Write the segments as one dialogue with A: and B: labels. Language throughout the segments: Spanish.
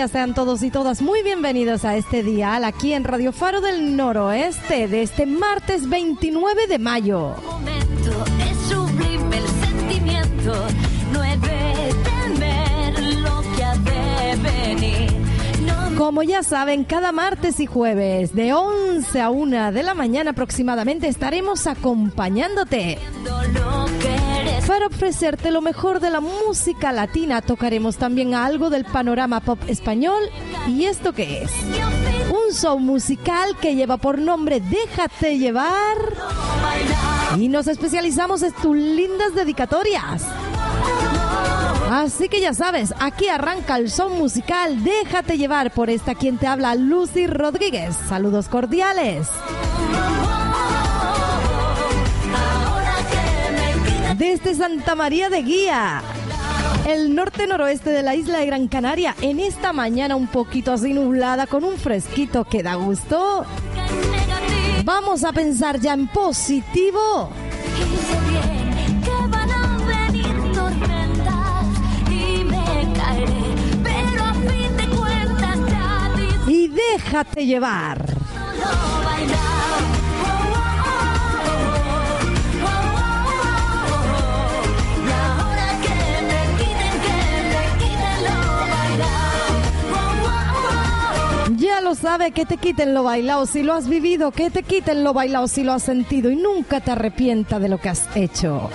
A: Días, sean todos y todas muy bienvenidos a este dial aquí en Radio Faro del Noroeste de este martes 29 de mayo.
B: momento es sublime el sentimiento, no he de temer lo que ha de venir. No me
A: Como ya saben, cada martes y jueves de 11 a 1 de la mañana aproximadamente estaremos acompañándote.
B: lo que.
A: Para ofrecerte lo mejor de la música latina, tocaremos también algo del panorama pop español. ¿Y esto qué es? Un show musical que lleva por nombre Déjate llevar. Y nos especializamos en tus lindas dedicatorias. Así que ya sabes, aquí arranca el show musical Déjate llevar por esta quien te habla Lucy Rodríguez. Saludos cordiales. Desde Santa María de Guía, el norte noroeste de la isla de Gran Canaria, en esta mañana un poquito así nublada con un fresquito que da gusto. Vamos a pensar ya en positivo.
B: Y sé bien
A: sabe que te quiten lo bailado si lo has vivido, que te quiten lo bailado si lo has sentido y nunca te arrepienta de lo que has hecho.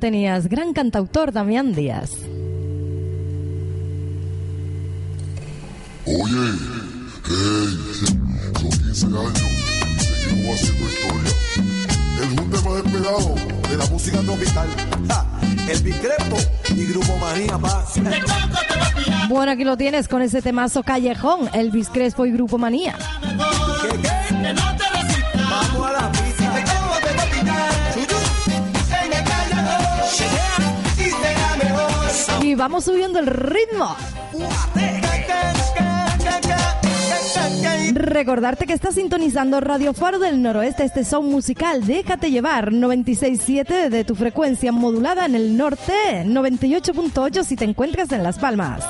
A: Tenías, gran cantautor Damián Díaz.
C: Oye, hey, son 15 años, seguimos haciendo historia. el junte más esperado de la música tropical.
D: Ja, el Bicrepo y Grupo Manía Paz.
A: Bueno, aquí lo tienes con ese temazo callejón, Elvis Crespo y Grupo Manía.
D: Vamos
A: subiendo el ritmo. Recordarte que estás sintonizando Radio Faro del Noroeste, este son musical. Déjate llevar 96.7 de tu frecuencia modulada en el norte, 98.8 si te encuentras en Las Palmas.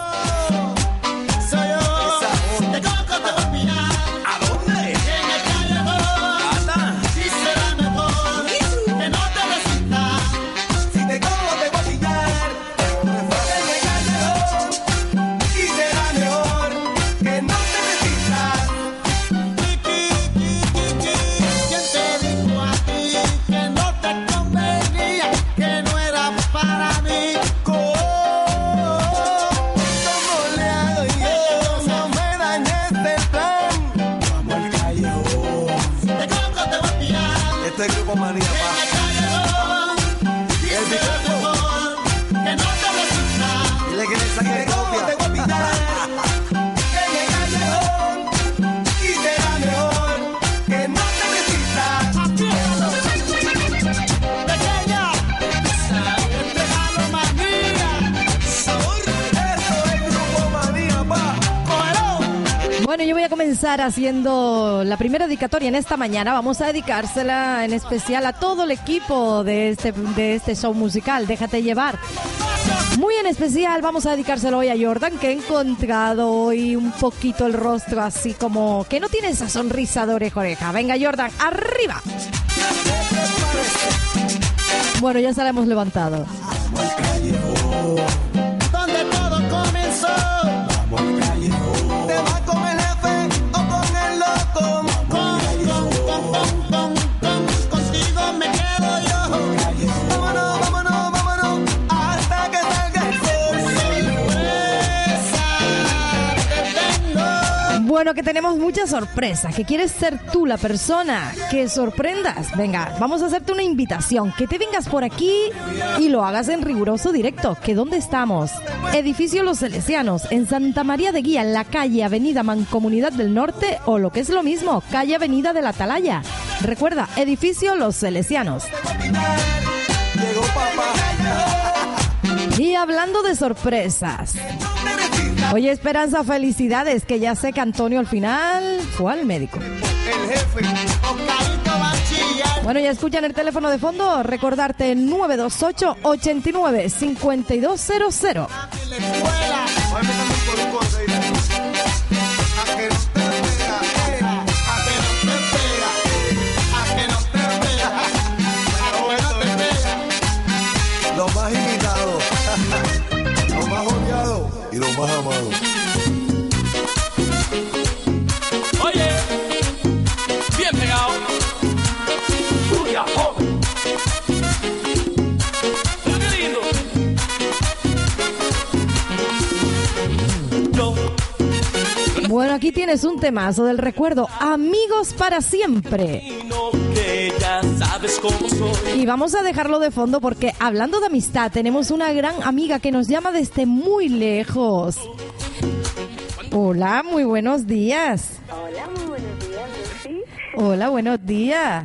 D: El plan. Vamos al callejón.
E: Te a pillar,
D: Este es Grupo Manía
A: comenzar haciendo la primera dedicatoria en esta mañana. Vamos a dedicársela en especial a todo el equipo de este, de este show musical. Déjate llevar. Muy en especial vamos a dedicárselo hoy a Jordan, que he encontrado hoy un poquito el rostro así como que no tiene esa sonrisa de oreja oreja. Venga, Jordan, arriba. Bueno, ya se la Bueno, que tenemos muchas sorpresas, que quieres ser tú la persona que sorprendas. Venga, vamos a hacerte una invitación, que te vengas por aquí y lo hagas en riguroso directo. ¿Que dónde estamos? Edificio Los Salesianos, en Santa María de Guía, en la calle Avenida Mancomunidad del Norte, o lo que es lo mismo, calle Avenida de la Atalaya. Recuerda, Edificio Los
D: papá.
A: Y hablando de sorpresas. Oye, Esperanza, felicidades, que ya sé que Antonio al final fue al médico.
D: El jefe.
A: Bueno, ya escuchan el teléfono de fondo. Recordarte 928 tienes un temazo del recuerdo. Amigos para siempre. Y vamos a dejarlo de fondo porque hablando de amistad, tenemos una gran amiga que nos llama desde muy lejos. Hola, muy buenos días.
F: Hola, muy buenos días, Lucy.
A: Hola, buenos días.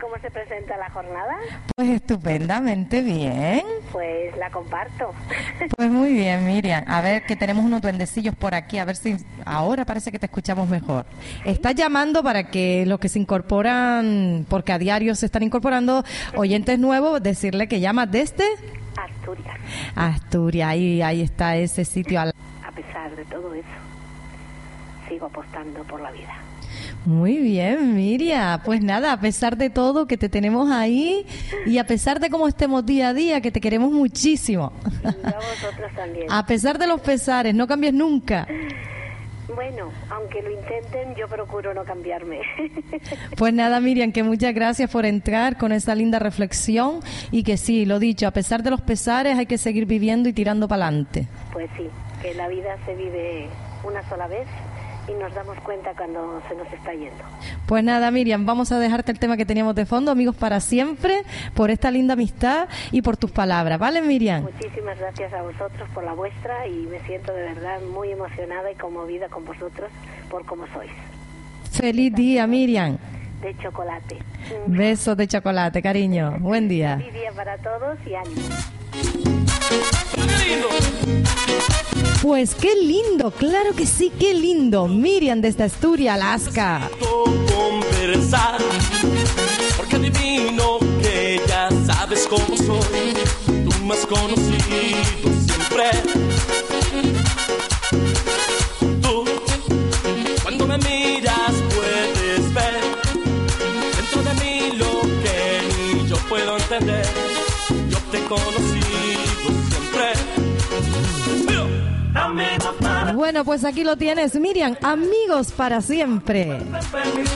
F: ¿Cómo se presenta la jornada?
A: Pues estupendamente bien.
F: Pues la comparto.
A: Pues muy bien, Miriam. A ver, que tenemos unos duendecillos por aquí, a ver si ahora parece que te escuchamos mejor. Estás llamando para que los que se incorporan, porque a diario se están incorporando oyentes nuevos, decirle que llama desde
F: Asturias.
A: Asturias. Ahí, ahí está ese sitio.
F: A pesar de todo eso, sigo apostando por la vida.
A: Muy bien, Miriam. Pues nada, a pesar de todo que te tenemos ahí y a pesar de cómo estemos día a día, que te queremos muchísimo.
F: Y a vosotros también.
A: A pesar de los pesares, no cambies nunca.
F: Bueno, aunque lo intenten, yo procuro no cambiarme.
A: Pues nada, Miriam, que muchas gracias por entrar con esa linda reflexión y que sí, lo dicho, a pesar de los pesares hay que seguir viviendo y tirando para adelante.
F: pues sí, que la vida se vive una sola vez y nos damos cuenta cuando se nos está yendo.
A: Pues nada, Miriam, vamos a dejarte el tema que teníamos de fondo, amigos para siempre, por esta linda amistad y por tus palabras, ¿vale, Miriam?
F: Muchísimas gracias a vosotros por la vuestra y me siento de verdad muy emocionada y conmovida con vosotros por cómo sois.
A: Feliz día, Miriam.
F: De chocolate.
A: Besos de chocolate, cariño. Buen día.
F: Feliz día para todos y ánimo.
A: Pues qué lindo, claro que sí, qué lindo. Miriam desde Asturias, Alaska. Bueno, pues aquí lo tienes, Miriam. Amigos para siempre.
G: Amigos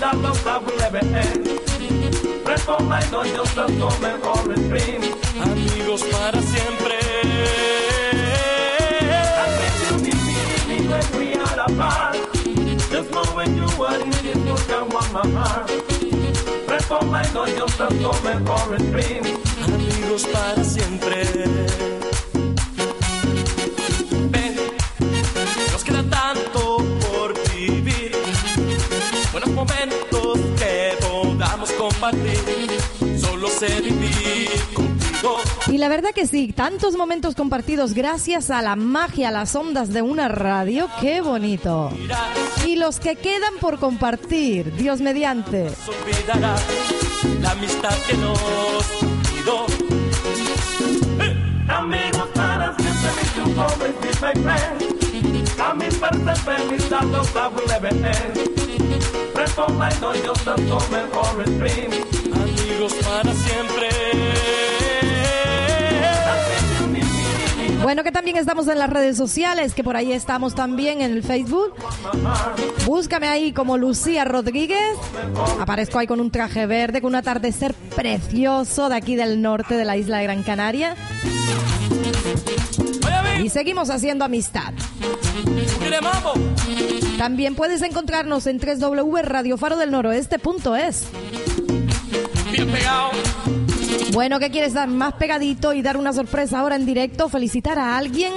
G: para siempre. Amigos para siempre. Momentos que podamos compartir. Solo sé vivir contigo.
A: Y la verdad que sí, tantos momentos compartidos gracias a la magia, a las ondas de una radio, qué bonito. Y los que quedan por compartir, Dios mediante.
G: olvidará la amistad que nos dio. Amigos para siempre, two always be my friend. A mi parte feliz, a los will dream. Amigos para siempre.
A: Bueno, que también estamos en las redes sociales, que por ahí estamos también en el Facebook. Búscame ahí como Lucía Rodríguez. Aparezco ahí con un traje verde, con un atardecer precioso de aquí del norte de la isla de Gran Canaria. Y seguimos haciendo amistad. También puedes encontrarnos en www.radiofarodelnoroeste.es.
G: Bien pegado.
A: Bueno, ¿qué quieres dar más pegadito y dar una sorpresa ahora en directo? ¿Felicitar a alguien?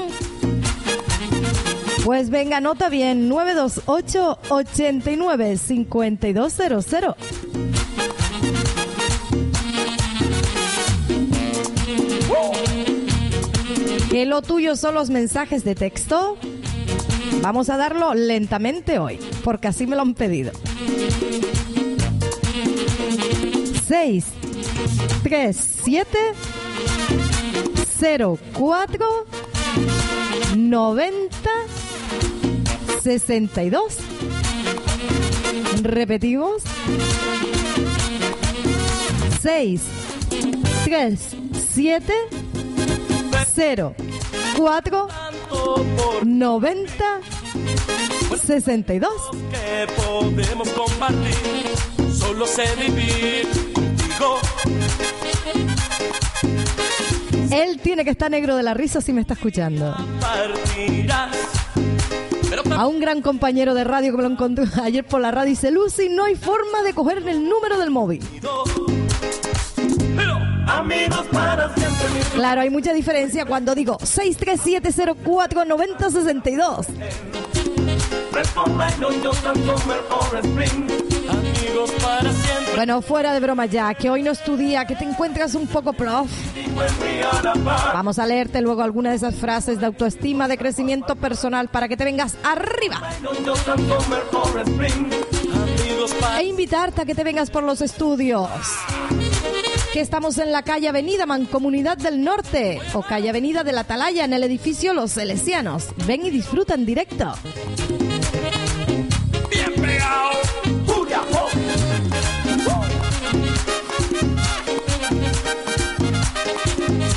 A: Pues venga, nota bien, 928 ¿Que lo tuyo son los mensajes de texto? Vamos a darlo lentamente hoy, porque así me lo han pedido. 6 3 7 0 4 90 62 Repetimos 6 3 7 0 4 90 62
G: que podemos compartir. Solo sé vivir contigo.
A: Él tiene que estar negro de la risa si me está escuchando. A un gran compañero de radio que me lo encontré ayer por la radio dice, Lucy, no hay forma de coger el número del móvil.
G: Amigos para siempre.
A: Claro, hay mucha diferencia cuando digo 637049062.
G: Respondiendo yo tanto mejor spring. Amigos para siempre.
A: Bueno, fuera de broma ya, que hoy no es tu día, que te encuentras un poco prof.
G: Apart.
A: Vamos a leerte luego alguna de esas frases de autoestima, de crecimiento personal para que te vengas arriba. E invitarte a que te vengas por los estudios. Que estamos en la calle Avenida Mancomunidad del Norte o calle Avenida de la Atalaya en el edificio Los Salesianos. Ven y disfruta en directo.
G: bien pegado. Oh.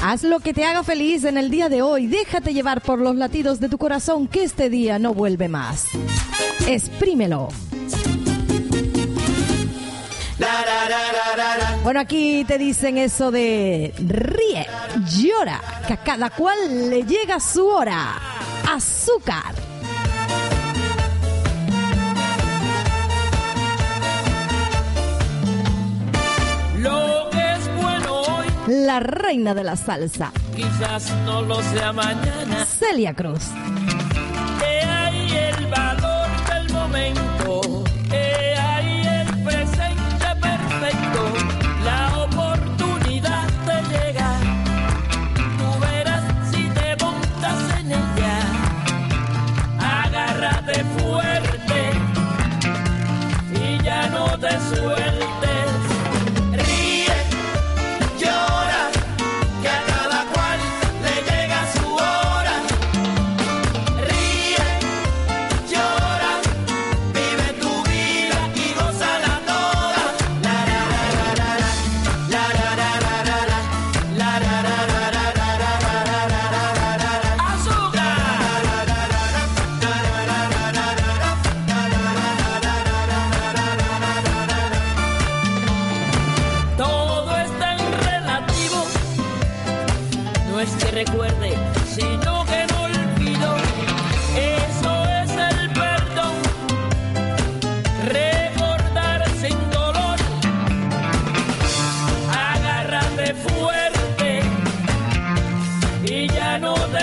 A: Haz lo que te haga feliz en el día de hoy. Déjate llevar por los latidos de tu corazón que este día no vuelve más. Exprímelo. Bueno, aquí te dicen eso de ríe, llora, que a cada cual le llega su hora. Azúcar. Lo que es bueno hoy.
H: La reina de la salsa.
I: Quizás no lo sea mañana.
H: Celia Cruz.
I: Que hay el valor del momento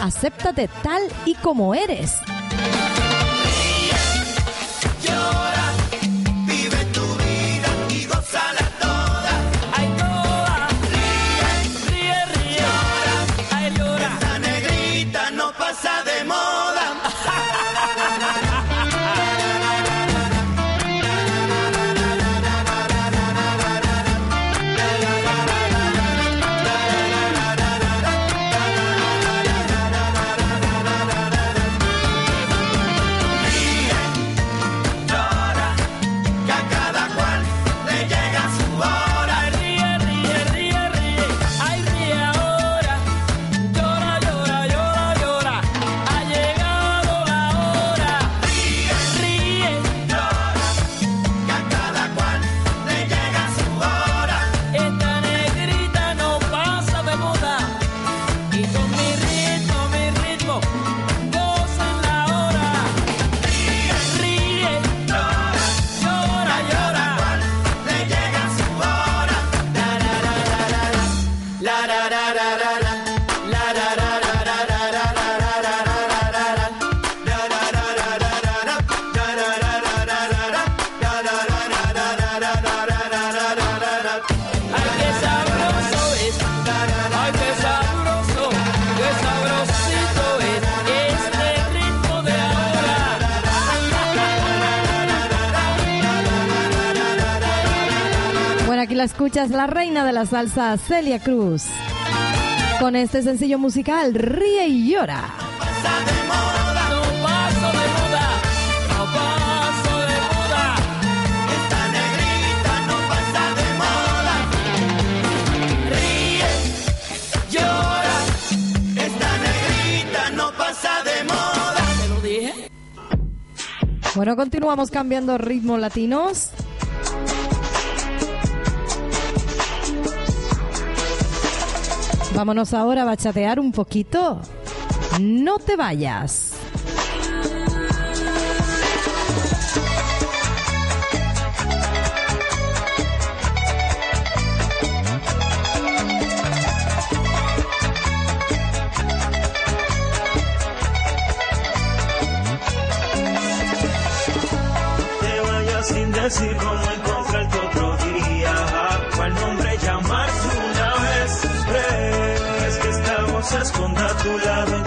H: Acéptate tal y como eres.
I: la
H: escuchas la reina de la salsa, Celia Cruz. Con este sencillo musical, Ríe y Llora.
I: Ríe, llora. Esta negrita no pasa de moda. Te lo dije.
H: Bueno, continuamos cambiando ritmo latinos. Vámonos ahora a bachatear un poquito. No te vayas.
J: tu lado.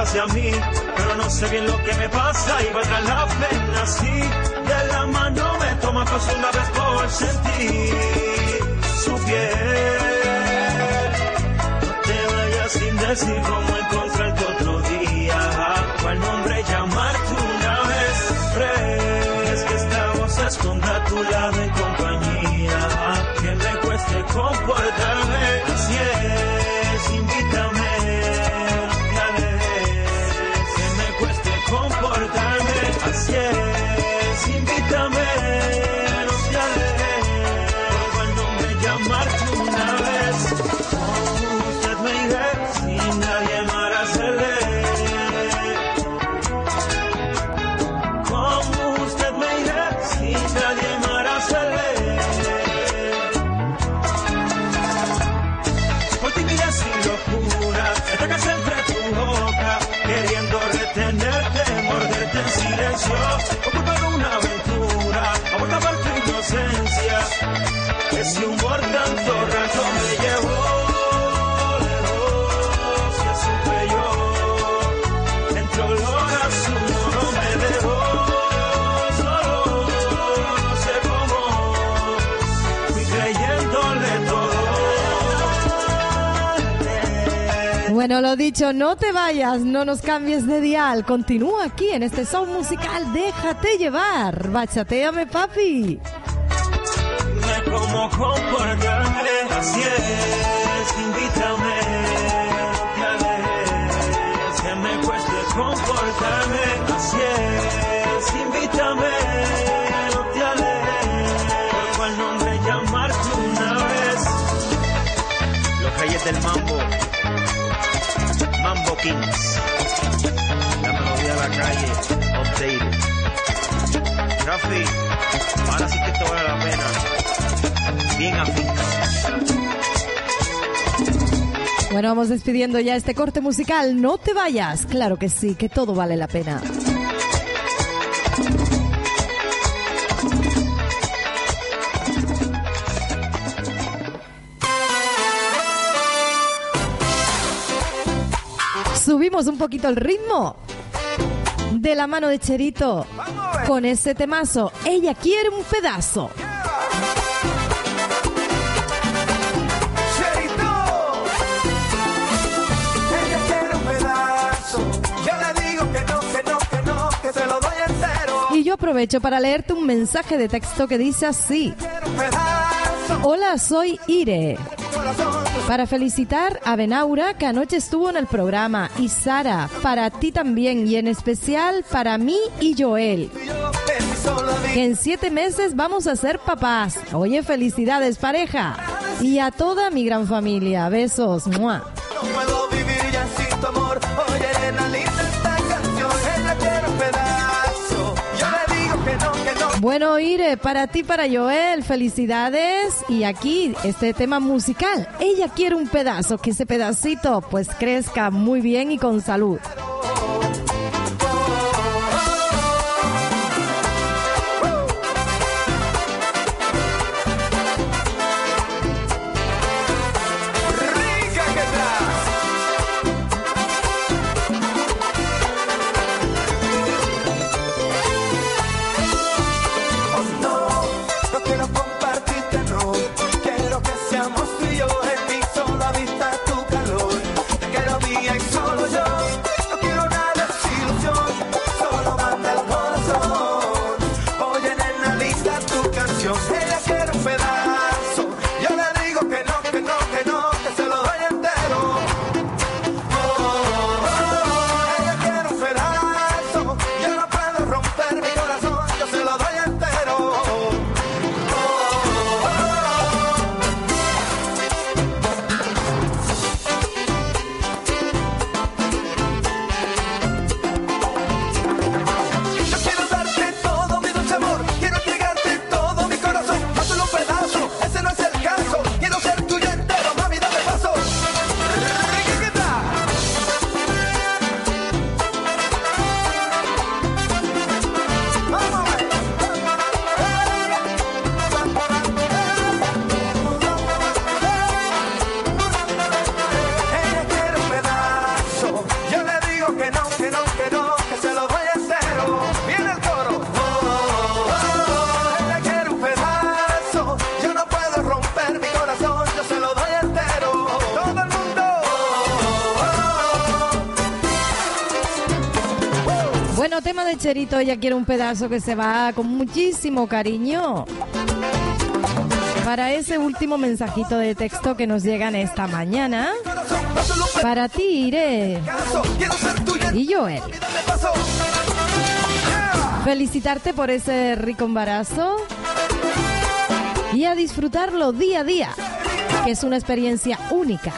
J: Vuelva hacia mí, pero no sé bien lo que me pasa y va tras la pena así, de la mano me toma pues una vez por sentir su piel. No te vayas sin decir cómo encontrarte otro día, cuál nombre llamarte una vez, crees que esta voz esconda a tu lado en compañía, que me cueste comportarme,
A: Bueno, lo dicho, no te vayas, no nos cambies de dial. Continúa aquí en este show musical. Déjate llevar. Bachateame, papi.
J: Dime cómo comportarme, así es, invítame, no te que me cueste comportarme, así es, invítame, no te alejes, por cuál nombre llamarte una vez.
K: Los reyes del mambo. Mambo Kings. La melodía de la calle. Updated. Rafi, ahora sí que esto vale la pena. Bien afincado.
A: Bueno, vamos despidiendo ya este corte musical. No te vayas. Claro que sí, que todo vale la pena. Subimos un poquito el ritmo. De la mano de Cherito. Con ese temazo. Ella quiere un pedazo. Y yo aprovecho para leerte un mensaje de texto que dice así. Hola, soy Ire. Para felicitar a Benaura que anoche estuvo en el programa y Sara, para ti también y en especial para mí y Joel. En siete meses vamos a ser papás. Oye, felicidades pareja. Y a toda mi gran familia. Besos. ¡Mua! Bueno, Ire, para ti, para Joel, felicidades. Y aquí, este tema musical. Ella quiere un pedazo, que ese pedacito pues crezca muy bien y con salud. Ella quiere un pedazo que se va con muchísimo cariño. Para ese último mensajito de texto que nos llegan esta mañana. Para ti, Iré. Y Joel. Felicitarte por ese rico embarazo. Y a disfrutarlo día a día, que es una experiencia única.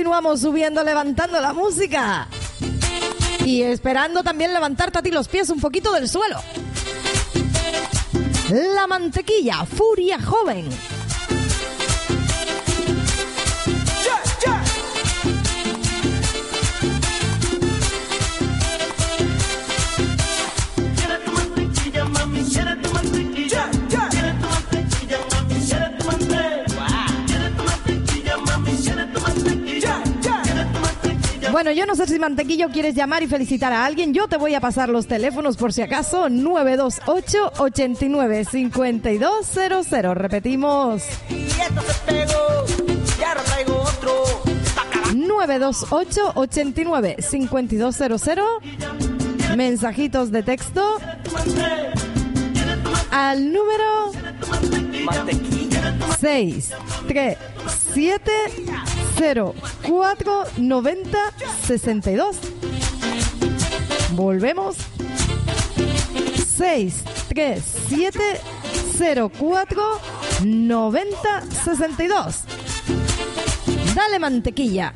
A: Continuamos subiendo, levantando la música. Y esperando también levantarte a ti los pies un poquito del suelo. La mantequilla, furia joven. Bueno, yo no sé si Mantequillo quieres llamar y felicitar a alguien. Yo te voy a pasar los teléfonos por si acaso. 928 89 5200. Repetimos.
L: Y esto se pegó. Y ahora traigo otro.
A: 928 89 5200. Mensajitos de texto al número 6 3 7 0 4 90 62. Volvemos. 6 3 7 0 4 90 62. Dale mantequilla.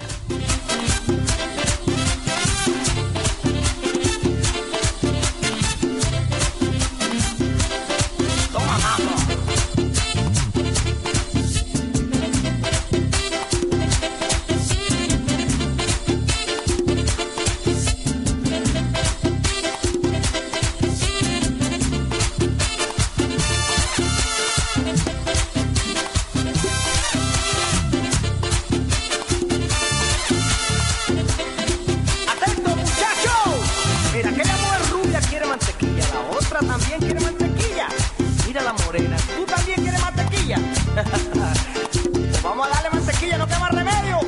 L: Mantequilla. Vamos a darle mantequilla, no queda más remedio.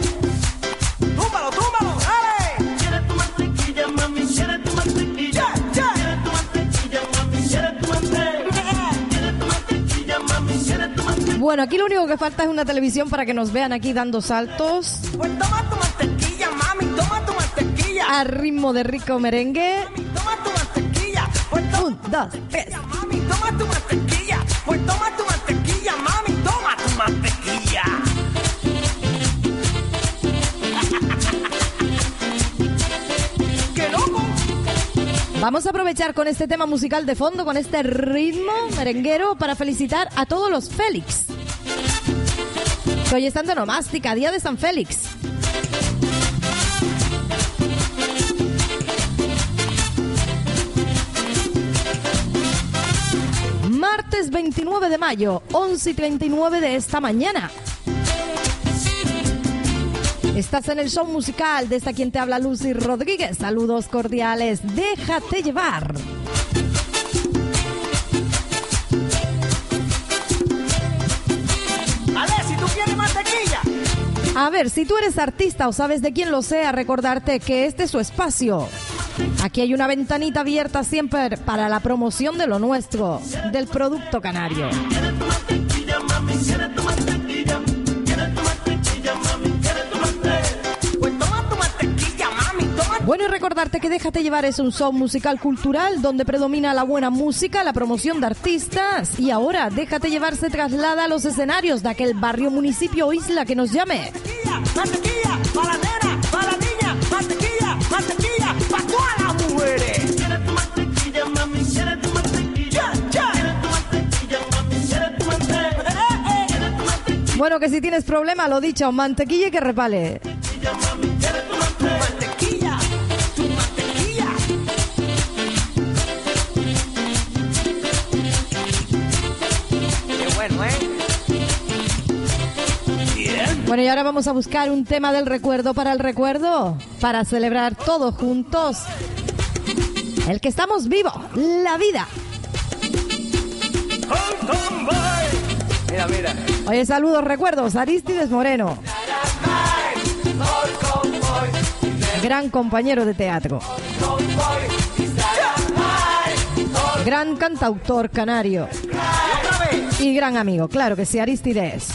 L: Túmbalo, túmbalo, dale. Quiere tu mantequilla, mami, quiere tu mantequilla. Tu mantequilla, mami, quiere tu mantequilla. Quiere tu mantequilla, mami, quiere tu mantequilla.
A: Bueno, aquí lo único que falta es una televisión para que nos vean aquí dando saltos
L: Pues toma tu mantequilla, mami, toma tu mantequilla.
A: a ritmo de rico merengue.
L: Toma tu mantequilla. Pues toma
A: Un, dos, tres.
L: Mami, toma tu mantequilla.
A: Vamos a aprovechar con este tema musical de fondo, con este ritmo merenguero, para felicitar a todos los Félix. Que hoy están de nomástica, Día de San Félix. Martes 29 de mayo, 11 y 39 de esta mañana. Estás en el show musical de esta quien te habla Lucy Rodríguez. Saludos cordiales. Déjate llevar.
L: A ver, si tú quieres mantequilla.
A: A ver, si tú eres artista o sabes de quién lo sea, recordarte que este es su espacio. Aquí hay una ventanita abierta siempre para la promoción de lo nuestro, del producto canario. Bueno, y recordarte que Déjate Llevar es un show musical cultural donde predomina la buena música, la promoción de artistas. Y ahora, Déjate Llevar se traslada a los escenarios de aquel barrio, municipio o isla que nos llame. Bueno, que si tienes problema, lo dicho, mantequilla y que repale.
K: Bueno,
A: y ahora vamos a buscar un tema del recuerdo para el recuerdo, para celebrar todos juntos el que estamos vivos, la vida.
K: Mira, mira.
A: Oye, saludos, recuerdos, Aristides Moreno. Gran compañero de teatro. Gran cantautor canario. Y gran amigo, claro que sí, Aristides.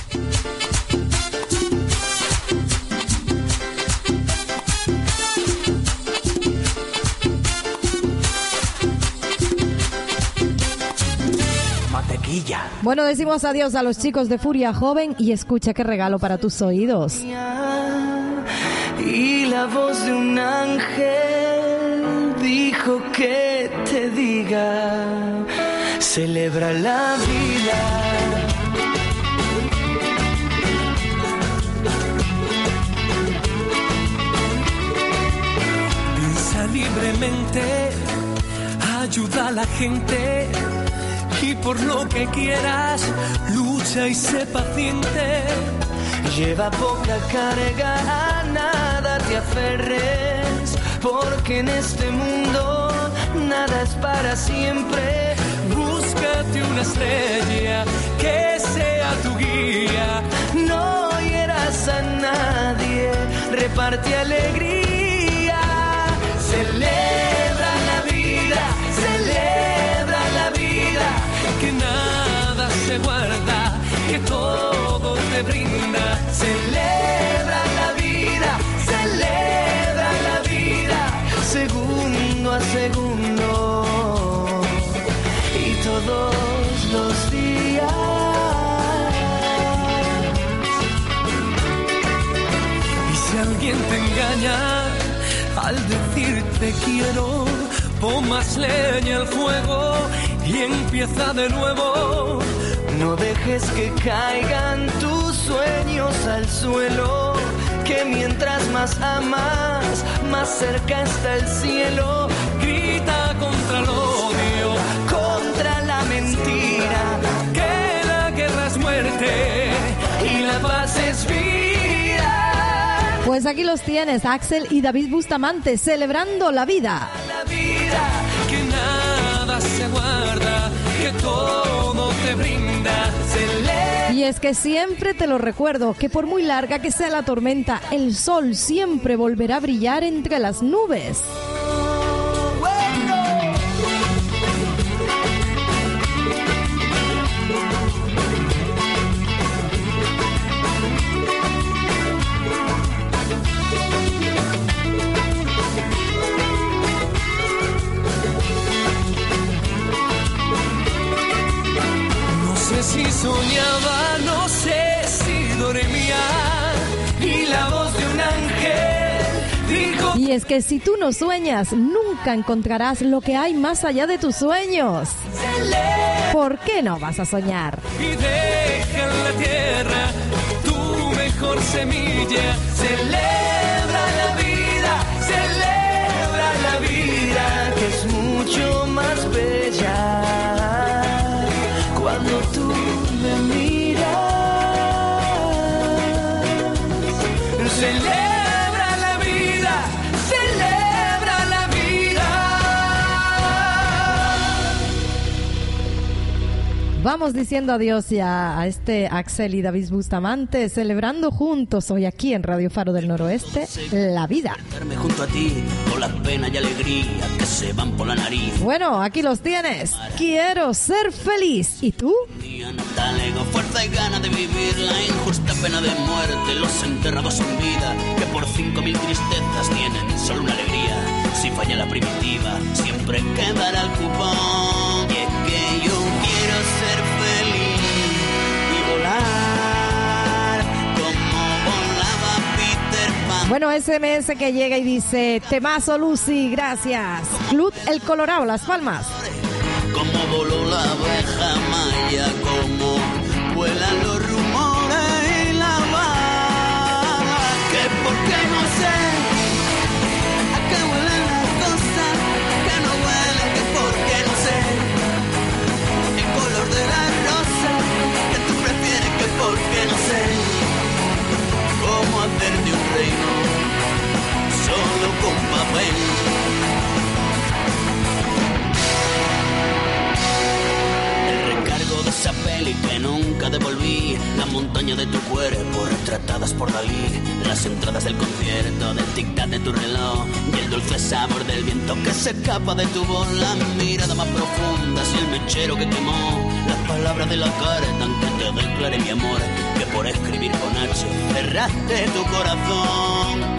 K: Mantequilla.
A: Bueno, decimos adiós a los chicos de Furia Joven y escucha qué regalo para tus oídos.
L: Y la voz de un ángel dijo que te diga, celebra la vida.
M: Piensa libremente, ayuda a la gente y por lo que quieras, lucha y sé paciente.
L: Lleva poca carga, a nada te aferres, porque en este mundo nada es para siempre.
M: Una estrella que sea tu guía.
L: No hieras a nadie, reparte alegría. Celebra la vida, celebra la vida.
M: Que nada se guarda, que todo te brinda.
L: Celebra
M: alguien te engaña al decirte quiero, pon más leña al fuego y empieza de nuevo.
L: No dejes que caigan tus sueños al suelo, que mientras más amas, más cerca está el cielo.
M: Grita contra el odio,
L: contra la mentira,
M: que la guerra es muerte
L: y la paz es vida.
A: Pues aquí los tienes, Axel y David Bustamante, celebrando la vida.
L: La vida,
M: que nada se guarda, que todo te brinda.
A: Y es que siempre te lo recuerdo, que por muy larga que sea la tormenta, el sol siempre volverá a brillar entre las nubes.
M: Soñaba, no sé si dormía.
L: Y la voz de un ángel dijo
A: Y es que si tú no sueñas, nunca encontrarás lo que hay más allá de tus sueños. ¿Por qué no vas a soñar?
M: y deja en la tierra tu mejor semilla.
L: Celebra la vida, celebra la vida, que es mucho más bella cuando tú Celebra
A: Vamos diciendo adiós ya a este Axel y David Bustamante, celebrando juntos hoy aquí en Radio Faro del Noroeste la vida.
H: Estarme junto a ti con las penas y alegría que se van por la nariz.
A: Bueno, aquí los tienes. Quiero ser feliz. ¿Y tú?
H: Fuerza y ganas de vivir la injusta pena de muerte, los enterrados en vida, que por cinco mil tristezas tienen solo una alegría. Si falla la primitiva, siempre quedará el cupón.
A: Bueno, SMS que llega y dice, temazo Lucy, gracias. Club El Colorado, Las Palmas.
H: Como voló la abeja maya, como vuelan los rumores y
A: la bala, que por qué no sé, a qué huelen las cosas, que no huelen, que por qué no sé, el color de la rosa, que tú prefieres que por qué no sé, cómo hacerte un con papel. El recargo de esa peli que nunca devolví, la montaña de tu cuerpo retratadas por Dalí, las entradas del concierto, del tic-tac de tu reloj. Y el dulce sabor del viento que se escapa de tu voz, la mirada más profunda y el mechero que quemó, las palabras de la carta en que te declaré mi amor, que por escribir con H
H: cerraste tu corazón.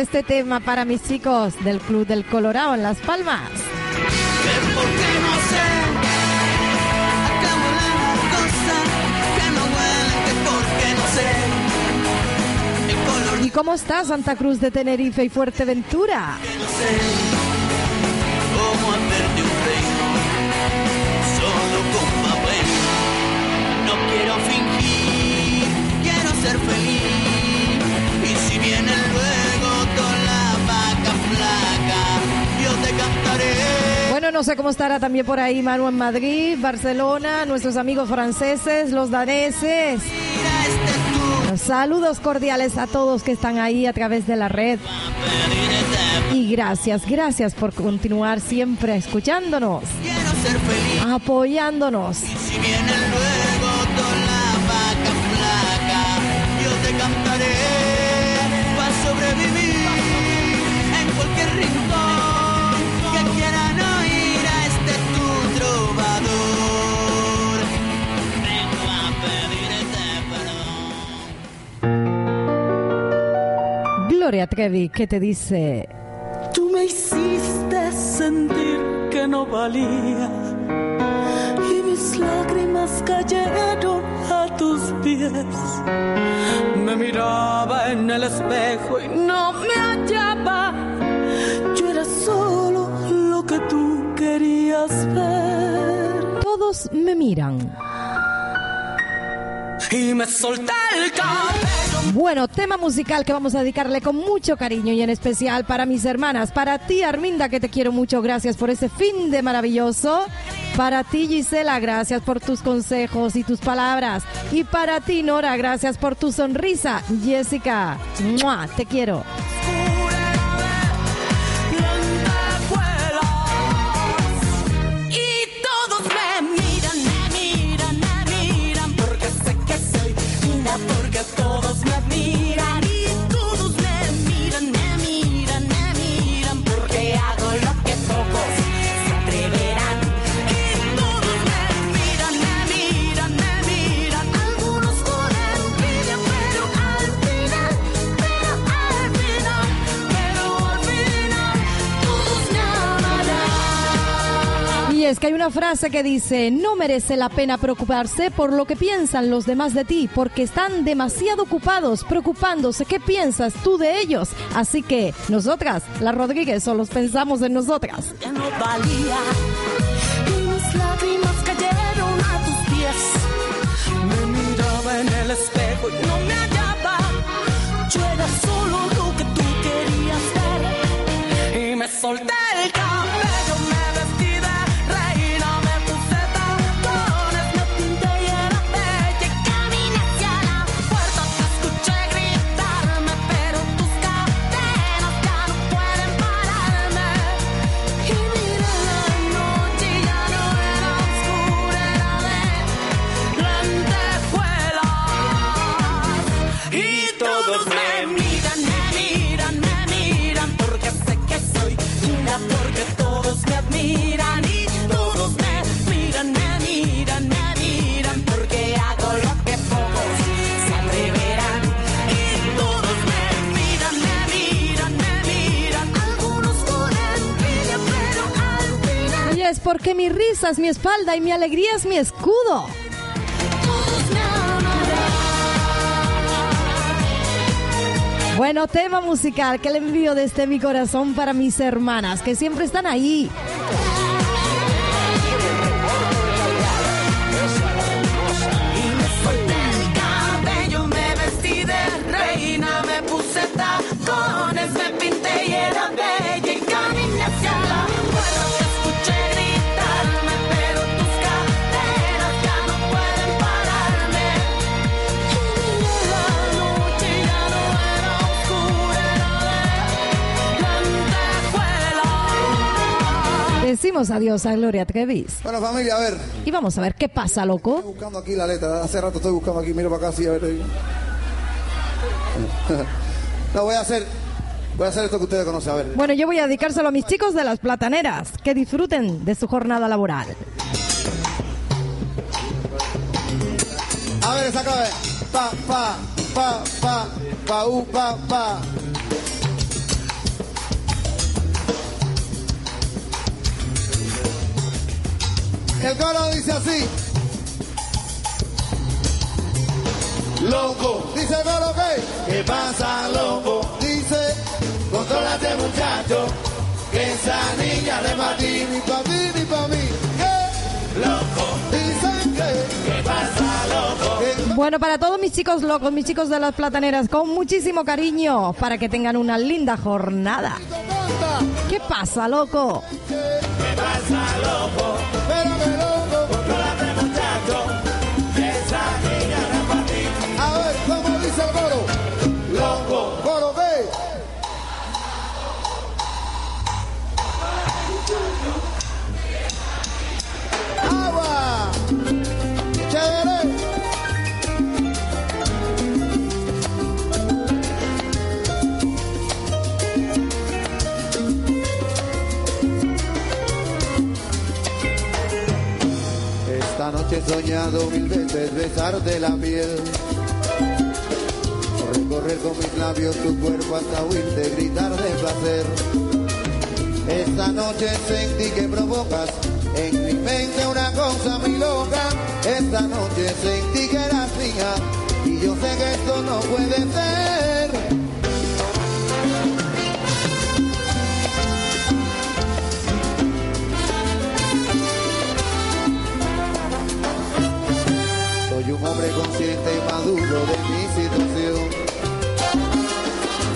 H: Este tema para mis chicos del Club del Colorado en Las Palmas. ¿Y cómo está Santa Cruz de Tenerife y Fuerteventura?
A: No sé cómo
H: estará también por ahí Manu en Madrid, Barcelona, nuestros amigos franceses, los daneses. Saludos cordiales a todos que están ahí a través de la red. Y gracias, gracias por continuar siempre escuchándonos, apoyándonos. Gloria Trevi, que te dice,
B: Tú me hiciste sentir que no valía y mis lágrimas cayeron a tus pies. Me miraba en el espejo y no me hallaba. Yo era solo lo que tú querías ver.
H: todos me miran.
B: Y me solté el cabello.
H: Bueno, tema musical que vamos a dedicarle con mucho cariño y en especial para mis hermanas, para ti Arminda que te quiero mucho, gracias por ese fin de maravilloso, para ti Gisela, gracias por tus consejos y tus palabras, y para ti Nora, gracias por tu sonrisa, Jessica, ¡mua! te quiero. Es que hay una frase que dice, no merece la pena preocuparse por lo que piensan los demás de ti, porque están demasiado ocupados preocupándose qué piensas tú de ellos. Así que nosotras, las Rodríguez, solo pensamos en nosotras.
B: ya no valía y cayeron a tus pies. Me miraba en el espejo y no me hallaba. Yo era solo lo que tú querías y me solté el porque
A: mi risa es mi espalda y mi alegría es mi escudo. Bueno, tema musical que le envío desde mi corazón para mis hermanas, que siempre están ahí. Decimos adiós a Gloria Trevis.
C: Bueno, familia, a ver.
A: Y vamos a ver qué pasa, loco.
C: buscando aquí la letra. Hace rato estoy buscando aquí. Mira para acá, sí, a ver. No, voy a hacer. Voy a hacer esto que ustedes conocen. A ver.
A: Bueno, yo voy a dedicárselo a mis chicos de las plataneras. Que disfruten de su jornada laboral.
C: A ver, esa clave. Pa, pa, pa, pa, pa, u, pa, pa. El coro dice así. Loco. Dice el coro que. ¿Qué pasa, loco? Dice. Contrólate, muchacho. Que esa niña de ti, ni pa' ti, ni pa' mí. ¿Qué? Loco. Dicen que. ¿Qué pasa, loco?
A: Bueno, para todos mis chicos locos, mis chicos de las plataneras, con muchísimo cariño, para que tengan una linda jornada. ¿Qué pasa, loco?
M: ¿Qué pasa, loco?
C: Soñado mil veces besarte la piel. Recorrer con mis labios tu cuerpo hasta oírte gritar de placer. Esta noche sentí que provocas en mi mente una cosa muy loca. Esta noche sentí que eras mía y yo sé que esto no puede ser. Hombre consciente y maduro de mi situación.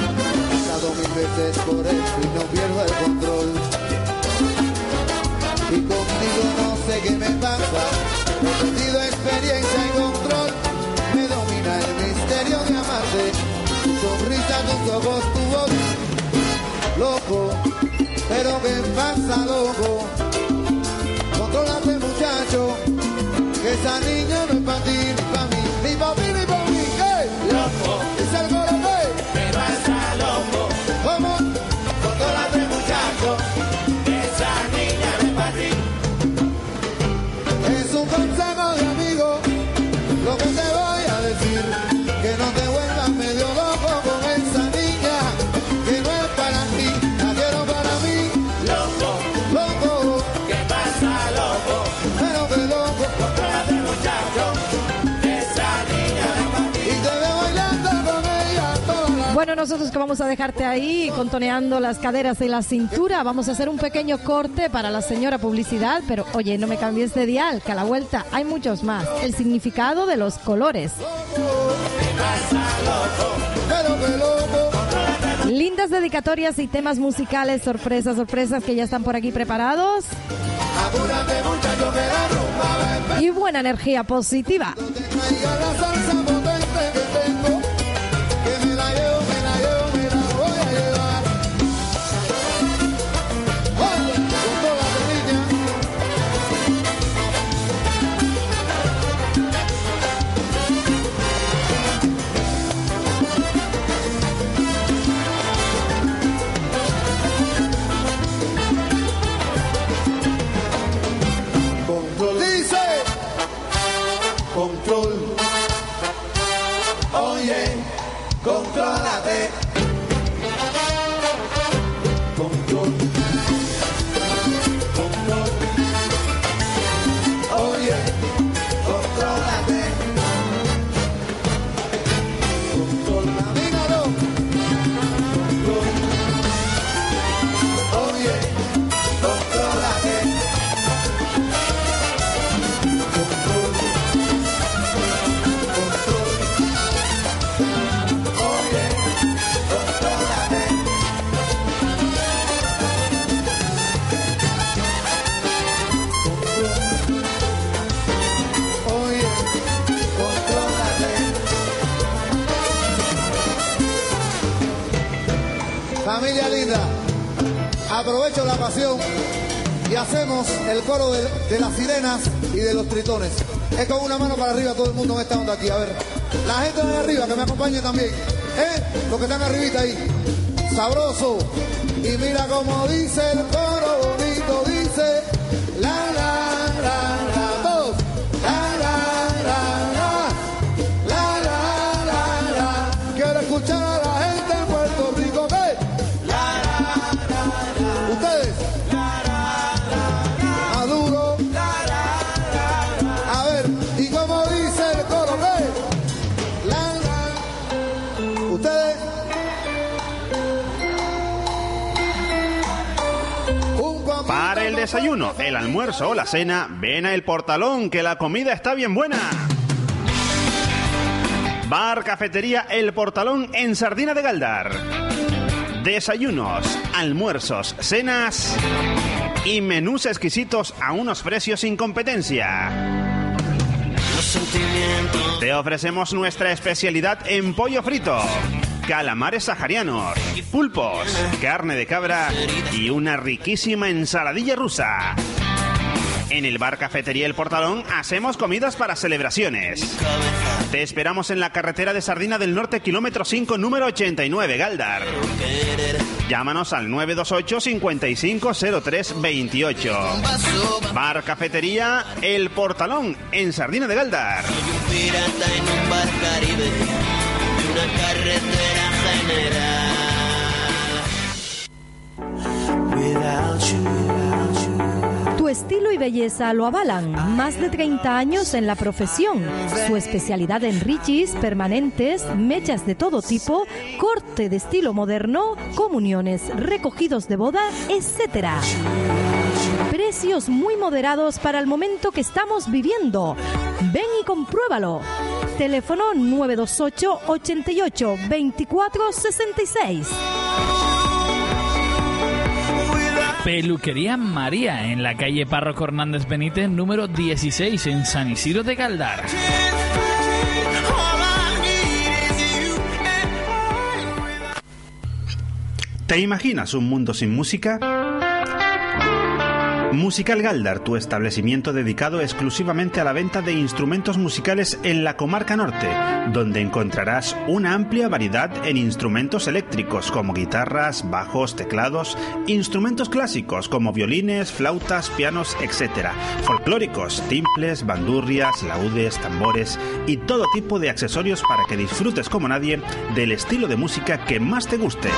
C: He pasado mil veces por esto y no pierdo el control. Y contigo no sé qué me pasa. He perdido experiencia y control. Me domina el misterio de amarte. Tu sonrisa, tus ojos, tu voz. Loco, pero ¿qué pasa, loco? Contrólate, muchacho. Esa niña no es para ti, ni para mí, ni para mí.
A: Nosotros que vamos a dejarte ahí contoneando las caderas y la cintura, vamos a hacer un pequeño corte para la señora publicidad, pero oye, no me cambies de dial, que a la vuelta hay muchos más. El significado de los colores. Lindas dedicatorias y temas musicales, sorpresas, sorpresas que ya están por aquí preparados. Y buena energía positiva.
C: Aprovecho la pasión y hacemos el coro de, las sirenas y de los tritones. Es con una mano para arriba todo el mundo en esta onda aquí. A ver, la gente de arriba que me acompañe también. ¿Eh? Los que están arribita ahí. Sabroso. Y mira cómo dice el coro bonito, dice
N: desayuno, el almuerzo o la cena, ven a El Portalón, que la comida está bien buena. Bar Cafetería El Portalón en Sardina de Galdar. Desayunos, almuerzos, cenas y menús exquisitos a unos precios sin competencia. Te ofrecemos nuestra especialidad en pollo frito, calamares saharianos, pulpos, carne de cabra y una riquísima ensaladilla rusa. En el bar Cafetería El Portalón hacemos comidas para celebraciones. Te esperamos en la carretera de Sardina del Norte, kilómetro 5, número 89, Galdar. Llámanos al 928 5503 28. Bar Cafetería El Portalón, en Sardina de Galdar.
L: Carretera general.
A: Tu estilo y belleza lo avalan. Más de 30 años en la profesión. Su especialidad en richis, permanentes, mechas de todo tipo, corte de estilo moderno, comuniones, recogidos de boda, etc. Precios muy moderados para el momento que estamos viviendo. Ven y compruébalo. Teléfono 928 88 24 66.
O: Peluquería María en la calle Párroco Hernández Benítez, número 16 en San Isidro de Galdar.
N: ¿Te imaginas un mundo sin música? Musical Galdar, tu establecimiento dedicado exclusivamente a la venta de instrumentos musicales en la comarca norte, donde encontrarás una amplia variedad en instrumentos eléctricos como guitarras, bajos, teclados, instrumentos clásicos como violines, flautas, pianos, etc., folclóricos, timples, bandurrias, laudes, tambores y todo tipo de accesorios para que disfrutes como nadie del estilo de música que más te guste.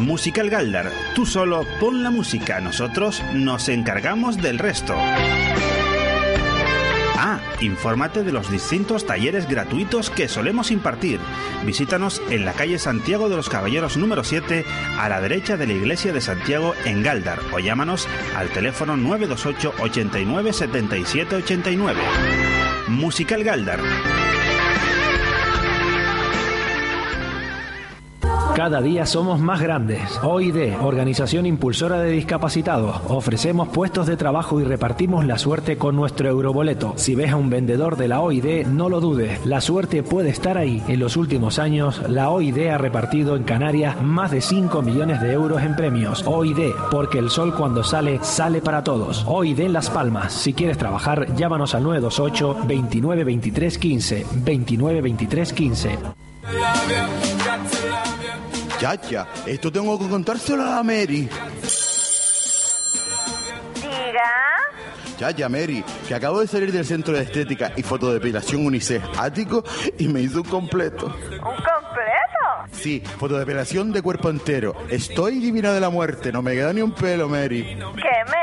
N: Musical Galdar, tú solo pon la música, nosotros nos encargamos del resto. Ah, infórmate de los distintos talleres gratuitos que solemos impartir. Visítanos en la calle Santiago de los Caballeros número 7, a la derecha de la iglesia de Santiago en Galdar, o llámanos al teléfono 928 89 77 89. Musical Galdar.
P: Cada día somos más grandes. OID, Organización Impulsora de Discapacitados. Ofrecemos puestos de trabajo y repartimos la suerte con nuestro euroboleto. Si ves a un vendedor de la OID, no lo dudes. La suerte puede estar ahí. En los últimos años, la OID ha repartido en Canarias más de 5 millones de euros en premios. OID, porque el sol cuando sale, sale para todos. OID Las Palmas. Si quieres trabajar, llámanos al 928 29 23 15. 29 23 15.
Q: Chacha, esto tengo que contárselo a Mary.
R: Diga.
Q: Chacha, Mary, que acabo de salir del centro de estética y fotodepilación UNICEF ático y me hizo un completo.
R: ¿Un completo?
Q: Sí, fotodepilación de cuerpo entero. Estoy divina de la muerte, no me queda ni un pelo, Mary.
R: ¿Qué?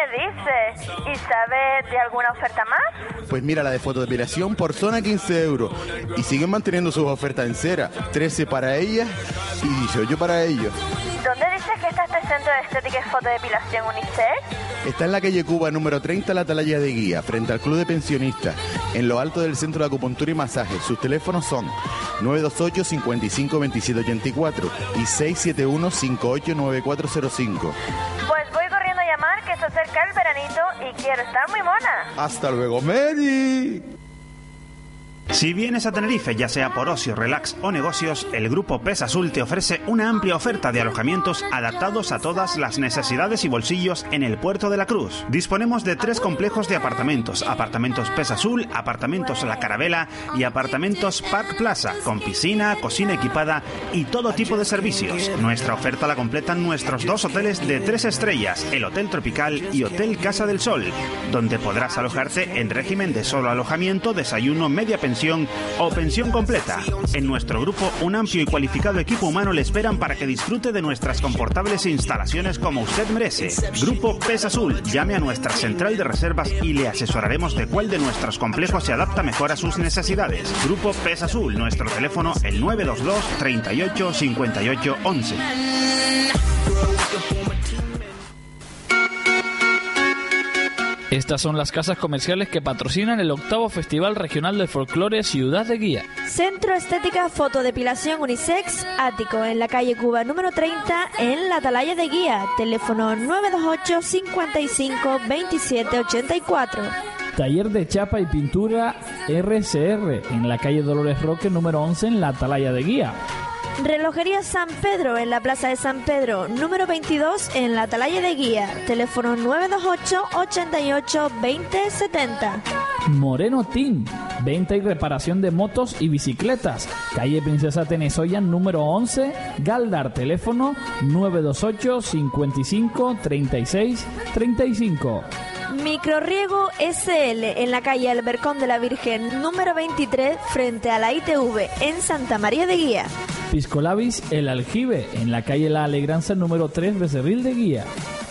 R: ¿Y sabes de alguna oferta más?
Q: Pues mira, la de fotodepilación por zona 15 euros. Y siguen manteniendo sus ofertas en cera. 13 para ellas y 18 para ellos.
R: ¿Dónde dices que está este centro de estética y fotodepilación UNICEF?
Q: Está en la calle Cuba, número 30, la Atalaya de Guía, frente al Club de Pensionistas, en lo alto del Centro de Acupuntura y Masaje. Sus teléfonos son 928 55 27 84 y 671 58 9405.
R: Pues voy acerca el veranito y quiero estar muy mona.
Q: Hasta luego, Mary.
N: Si vienes a Tenerife, ya sea por ocio, relax o negocios, el grupo Pes Azul te ofrece una amplia oferta de alojamientos adaptados a todas las necesidades y bolsillos en el puerto de la Cruz. Disponemos de tres complejos de apartamentos: apartamentos Pes Azul, apartamentos La Carabela y apartamentos Park Plaza, con piscina, cocina equipada y todo tipo de servicios. Nuestra oferta la completan nuestros dos hoteles de tres estrellas, el Hotel Tropical y Hotel Casa del Sol, donde podrás alojarte en régimen de solo alojamiento, desayuno, media pensión o pensión completa. En nuestro grupo, un amplio y cualificado equipo humano le esperan para que disfrute de nuestras confortables instalaciones como usted merece. Grupo Pes Azul, llame a nuestra central de reservas y le asesoraremos de cuál de nuestros complejos se adapta mejor a sus necesidades. Grupo Pes Azul, nuestro teléfono el 922 38 58 11.
O: Estas son las casas comerciales que patrocinan el octavo Festival Regional del Folclore Ciudad de Guía.
R: Centro Estética Fotodepilación Unisex Ático en la calle Cuba número 30 en la Atalaya de Guía. Teléfono 928 55 27 84.
O: Taller de chapa y pintura RCR en la calle Dolores Roque número 11 en la Atalaya de Guía.
R: Relojería San Pedro en la Plaza de San Pedro, número 22 en la Atalaya de Guía. Teléfono 928 88 20 70.
O: Moreno Team, venta y reparación de motos y bicicletas. Calle Princesa Tenesoya número 11, Galdar, teléfono 928 55 36 35.
R: Microriego SL en la calle Albercón de la Virgen, número 23, frente a la ITV, en Santa María de Guía.
O: Piscolabis El Aljibe en la calle La Alegranza número 3, Becerril de Guía.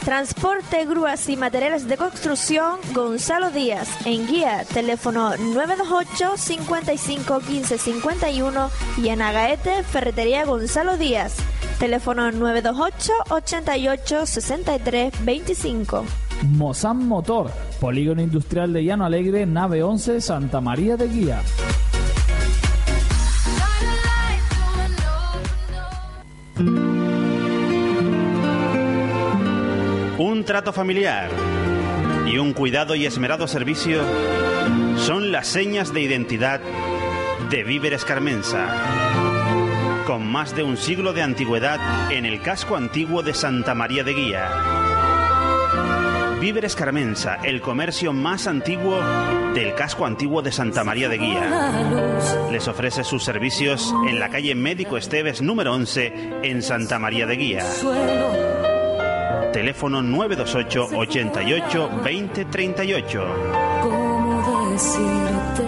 R: Transporte, grúas y materiales de construcción, Gonzalo Díaz, en guía, teléfono 928 55 15 51 y en Agaete, Ferretería Gonzalo Díaz, teléfono 928 88 63 25.
O: Mozam Motor, Polígono Industrial de Llano Alegre, nave 11, Santa María de Guía.
N: Un trato familiar y un cuidado y esmerado servicio son las señas de identidad de Víveres Carmensa. Con más de un siglo de antigüedad en el casco antiguo de Santa María de Guía. Víveres Carmensa, el comercio más antiguo del casco antiguo de Santa María de Guía. Les ofrece sus servicios en la calle Médico Esteves número 11 en Santa María de Guía. Teléfono 928 88 20 38.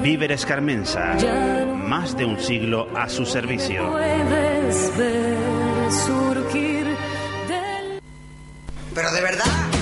N: Víveres Carmensa, más de un siglo a su servicio.
M: Puedes ver surgir del...
S: Pero de verdad.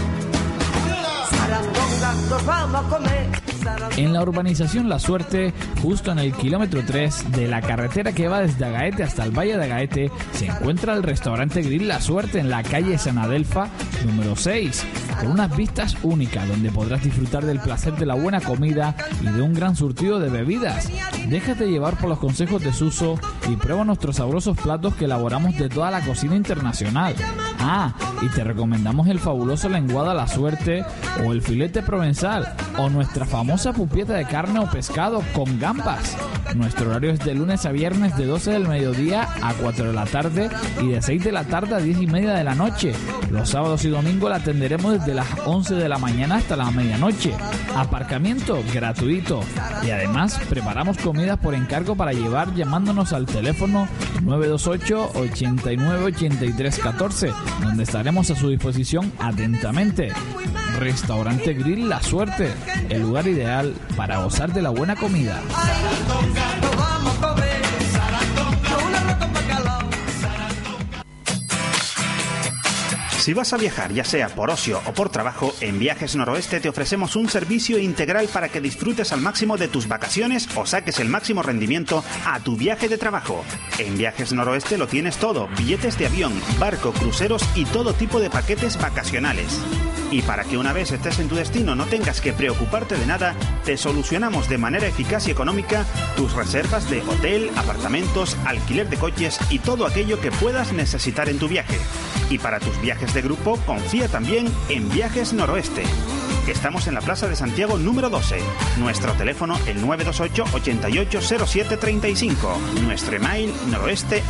M: Sarandonga, nos vamos a comer.
O: En la urbanización La Suerte, justo en el kilómetro 3 de la carretera que va desde Agaete hasta el Valle de Agaete, se encuentra el restaurante Grill La Suerte en la calle San Adelfa número 6, con unas vistas únicas donde podrás disfrutar del placer de la buena comida y de un gran surtido de bebidas. Déjate llevar por los consejos de Suso y prueba nuestros sabrosos platos que elaboramos de toda la cocina internacional. Ah, y te recomendamos el fabuloso lenguado la suerte o el filete provenzal o nuestra famosa pupieta de carne o pescado con gambas. Nuestro horario es de lunes a viernes de 12 del mediodía a 4 de la tarde y de 6 de la tarde a 10 y media de la noche. Los sábados y domingos la atenderemos desde las 11 de la mañana hasta la medianoche. Aparcamiento gratuito. Y además preparamos comidas por encargo para llevar llamándonos al teléfono 928 89 83 14, donde estaremos a su disposición atentamente. Restaurante Grill La Suerte, el lugar ideal para gozar de la buena comida.
N: Si vas a viajar, ya sea por ocio o por trabajo, en Viajes Noroeste te ofrecemos un servicio integral para que disfrutes al máximo de tus vacaciones o saques el máximo rendimiento a tu viaje de trabajo. En Viajes Noroeste lo tienes todo, billetes de avión, barco, cruceros y todo tipo de paquetes vacacionales. Y para que una vez estés en tu destino no tengas que preocuparte de nada, te solucionamos de manera eficaz y económica tus reservas de hotel, apartamentos, alquiler de coches y todo aquello que puedas necesitar en tu viaje. Y para tus viajes de grupo, confía también en Viajes Noroeste. Estamos en la Plaza de Santiago número 12. Nuestro teléfono el 928 880735. Nuestro email noroeste.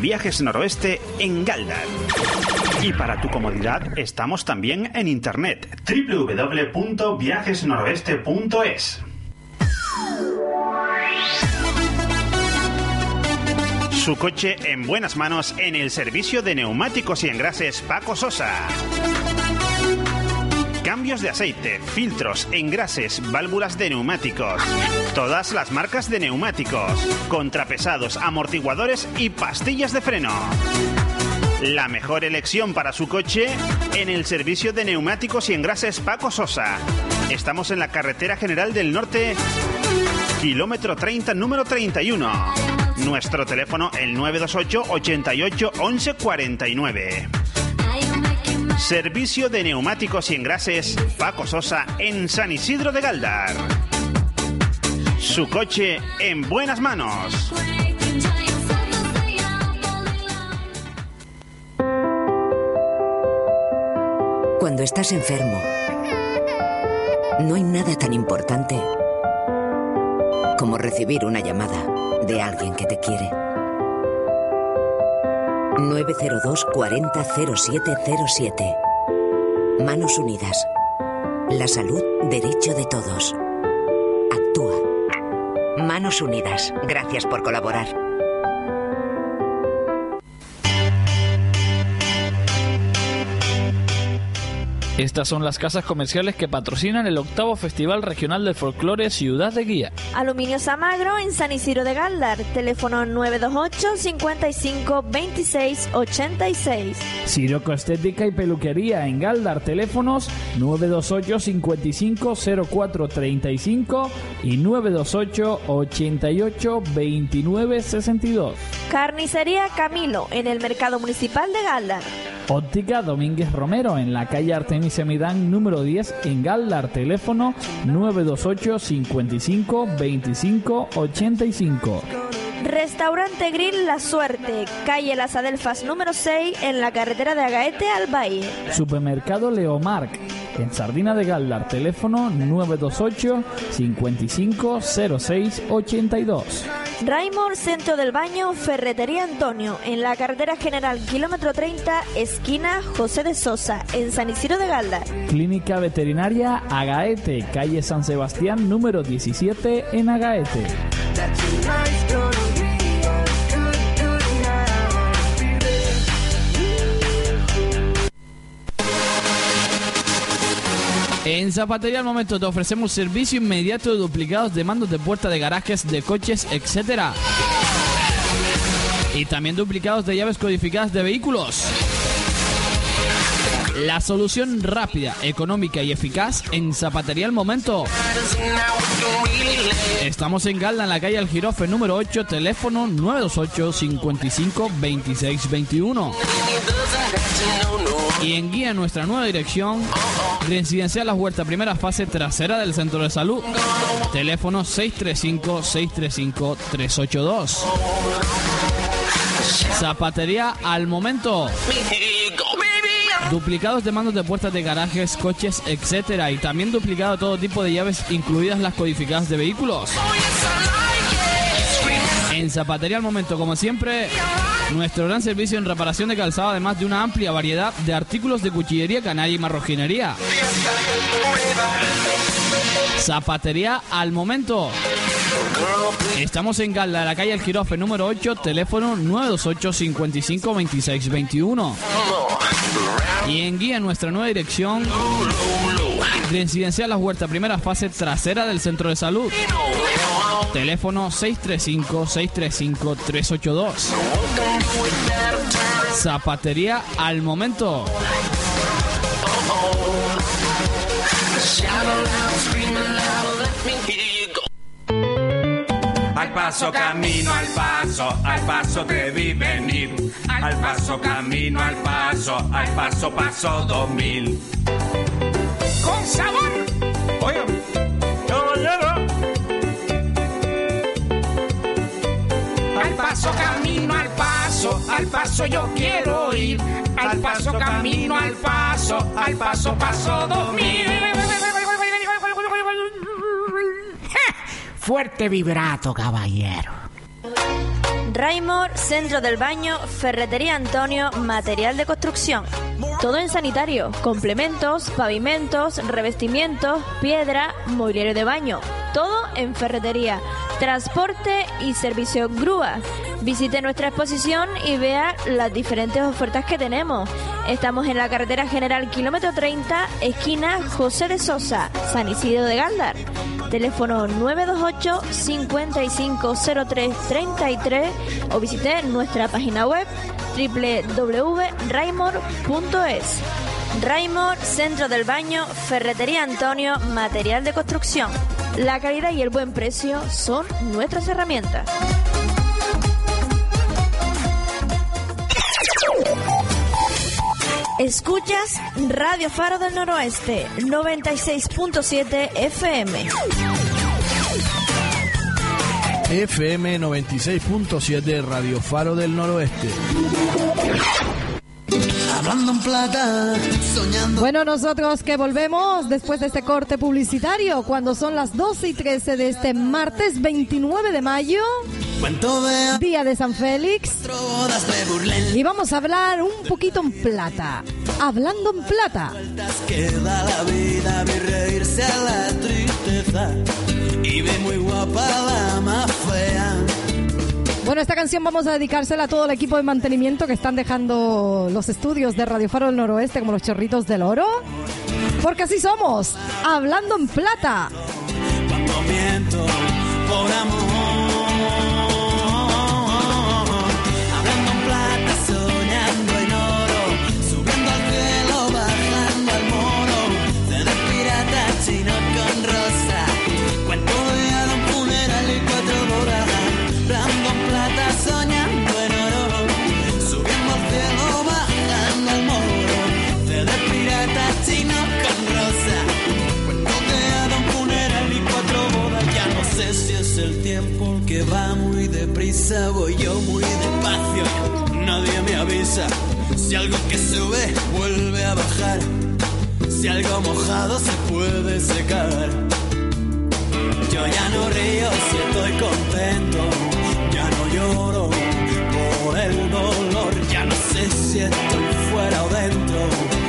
N: Viajes noroeste en Galdar. Y para tu comodidad estamos también en internet www.viajesnoroeste.es. Su coche en buenas manos en el servicio de neumáticos y engrases Paco Sosa. Cambios de aceite, filtros, engrases, válvulas de neumáticos. Todas las marcas de neumáticos. Contrapesados, amortiguadores y pastillas de freno. La mejor elección para su coche en el servicio de neumáticos y engrases Paco Sosa. Estamos en la carretera general del norte, kilómetro 30, número 31. Nuestro teléfono el 928 88 11 49. Servicio de neumáticos y engrases Paco Sosa en San Isidro de Galdar. Su coche en buenas manos.
T: Cuando estás enfermo, no hay nada tan importante como recibir una llamada de alguien que te quiere. 902 40 0707. Manos Unidas. La salud, derecho de todos. Actúa. Manos Unidas. Gracias por colaborar.
O: Estas son las casas comerciales que patrocinan el octavo Festival Regional del Folclore Ciudad de Guía.
R: Aluminio Samagro en San Isidro de Galdar. Teléfono 928 55 26 86.
O: Siroco Estética y Peluquería en Galdar. Teléfonos 928 55 04 35 y 928 88 29 62.
R: Carnicería Camilo en el Mercado Municipal de Galdar.
O: Óptica Domínguez Romero en la calle Artemisia Midán número 10 en Galdar. Teléfono 928 55 25 85.
R: Restaurante Grill La Suerte, calle Las Adelfas número 6 en la carretera de Agaete al Valle.
O: Supermercado Leomark en Sardina de Galdar. Teléfono 928 55 06 82.
R: Raymond Centro del Baño, Ferretería Antonio, en la carretera general kilómetro 30, esquina José de Sosa, en San Isidro de Galdar.
O: Clínica Veterinaria Agaete, calle San Sebastián número 17 en Agaete. En Zapatería al momento te ofrecemos servicio inmediato de duplicados de mandos de puerta de garajes, de coches, etc. Y también duplicados de llaves codificadas de vehículos. La solución rápida, económica y eficaz en Zapatería al momento. Estamos en Galda, en la calle Algirofe número 8, teléfono 928 55 26 21. Y en guía en nuestra nueva dirección, Residencial Las Huertas, primera fase trasera del centro de salud. Teléfono 635-635-382. Zapatería al momento. Duplicados de mandos de puertas de garajes, coches, etcétera, y también duplicado todo tipo de llaves, incluidas las codificadas de vehículos. En Zapatería al momento, como siempre, nuestro gran servicio en reparación de calzado, además de una amplia variedad de artículos de cuchillería, canalla y marroquinería. Zapatería al momento. Estamos en Galda, la calle El Girofe número 8, teléfono 928 55 26 21. Y en guía en nuestra nueva dirección, Residencial Las Huertas, primera fase trasera del centro de salud. Teléfono 635-635-382. Zapatería al momento.
U: Al paso camino, al paso, al paso te vi venir. Al paso camino, al paso, al paso paso 2000.
L: Con sabor. Al paso
V: yo quiero ir. Al paso camino, al paso, al paso paso dos mil. Fuerte vibrato, caballero.
R: Raymore, Centro del Baño, Ferretería Antonio, Material de Construcción. Todo en sanitario, complementos, pavimentos, revestimientos, piedra, mobiliario de baño. Todo en ferretería, transporte y servicio grúa. Visite nuestra exposición y vea las diferentes ofertas que tenemos. Estamos en la carretera general kilómetro 30, esquina José de Sosa, San Isidro de Galdar. Teléfono 928 550333 o visite nuestra página web www.raymore.es. Raymore, Centro del Baño, Ferretería Antonio, Material de Construcción. La calidad y el buen precio son nuestras herramientas. Escuchas Radio Faro del Noroeste, 96.7 FM.
W: FM 96.7 Radio Faro del Noroeste.
H: Hablando en plata, soñando.
A: Bueno, nosotros que volvemos después de este corte publicitario, cuando son las 12 y 13 de este martes 29 de mayo, día de San Félix, y vamos a hablar un poquito en plata. Hablando en plata.
H: Que da la vida, vi reírse a la tristeza. Y ve muy guapa la más fea.
A: Bueno, esta canción vamos a dedicársela a todo el equipo de mantenimiento que están dejando los estudios de Radio Faro del Noroeste como los chorritos del oro. Porque así somos, hablando en plata.
H: Voy yo muy despacio. Nadie me avisa. Si algo que sube vuelve a bajar. Si algo mojado se puede secar. Yo ya no río si estoy contento. Ya no lloro por el dolor. Ya no sé si estoy fuera o dentro.